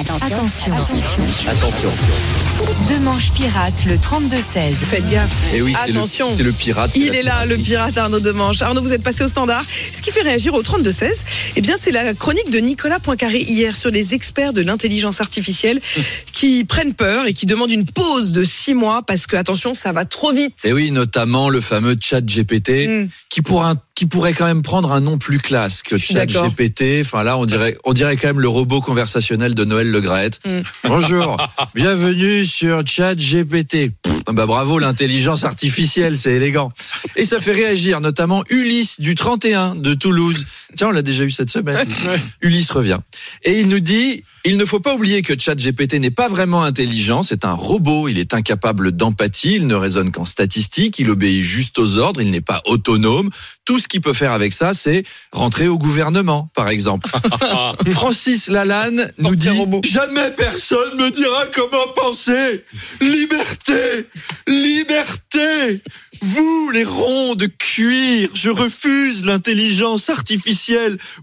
Attention. Attention. Deux manches pirates, le 32-16. Faites gaffe. Et Eh oui, c'est le, Attention. c'est le pirate. c'est Il est là, le pirate Arnaud Demanche. Arnaud, vous êtes passé au standard. Ce qui fait réagir au 32-16, eh bien, c'est la chronique de Nicolas Poincaré hier sur les experts de l'intelligence artificielle qui prennent peur et qui demandent une pause de six mois parce que, attention, ça va trop vite. Et oui, notamment le fameux chat GPT Mm. qui, pourra, qui pourrait quand même prendre un nom plus classe que Je suis chat d'accord. GPT. Enfin là, on dirait, on dirait quand même le robot conversationnel de Noël Le Graët. Mm. Bonjour, bienvenue sur chat GPT. Pff, bah bravo, l'intelligence artificielle, c'est élégant. Et ça fait réagir notamment Ulysse du 31 de Toulouse. Tiens, on l'a déjà eu cette semaine. Ulysse revient. Et il nous dit, il ne faut pas oublier que ChatGPT n'est pas vraiment intelligent, c'est un robot, il est incapable d'empathie, il ne raisonne qu'en statistiques, il obéit juste aux ordres, il n'est pas autonome. Tout ce qu'il peut faire avec ça, c'est rentrer au gouvernement, par exemple. Francis Lalanne nous dit, jamais personne me dira comment penser. Liberté, liberté. Vous, les ronds de cuir, je refuse l'intelligence artificielle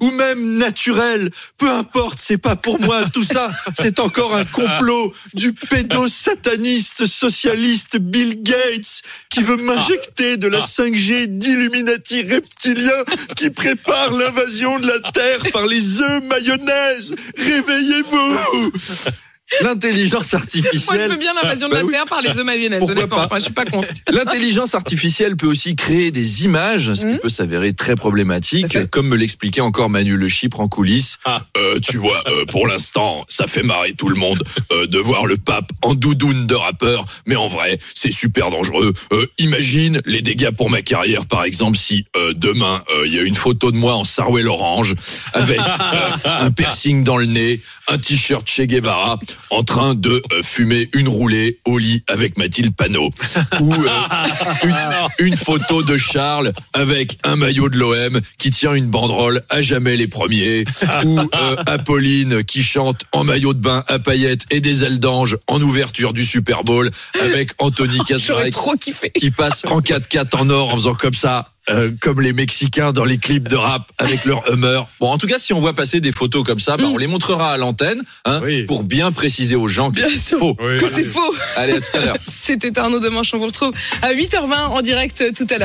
ou même naturelle. Peu importe, c'est pas pour moi. Tout ça, c'est encore un complot du pédosataniste socialiste Bill Gates qui veut m'injecter de la 5G d'Illuminati reptilien qui prépare l'invasion de la Terre par les œufs mayonnaise. Réveillez-vous! L'intelligence Moi, artificielle. je veux bien l'invasion de Bah la oui. Terre par les pas Enfin, je suis pas contre. L'intelligence artificielle peut aussi créer des images, ce qui Mhm. peut s'avérer très problématique, comme me l'expliquait encore Manu Le Chypre en coulisses. Euh, tu vois, euh, pour l'instant, ça fait marrer tout le monde euh, de voir le pape en doudoune de rappeur, mais en vrai, c'est super dangereux. Euh, imagine les dégâts pour ma carrière, par exemple, si euh, demain euh, il y a une photo de moi en Sarouel orange avec euh, un piercing dans le nez, un t-shirt Che Guevara, en train de euh, fumer une roulée au lit avec Mathilde Panot, ou euh, une, une photo de Charles avec un maillot de l'OM qui tient une banderole à jamais les premiers, ou euh, Apolline qui chante en maillot de bain à paillettes et des ailes d'ange en ouverture du Super Bowl avec Anthony trop kiffé. qui passe en 4x4 en or en faisant comme ça. Euh, comme les Mexicains dans les clips de rap avec leur Hummer. Bon, en tout cas, si on voit passer des photos comme ça, bah, Mm. on les montrera à l'antenne, hein, Oui. pour bien préciser aux gens que Bien c'est sûr faux. que c'est faux. Allez, à tout à l'heure. C'était Arnaud Demanche. On vous retrouve à 8h20 en direct tout à l'heure.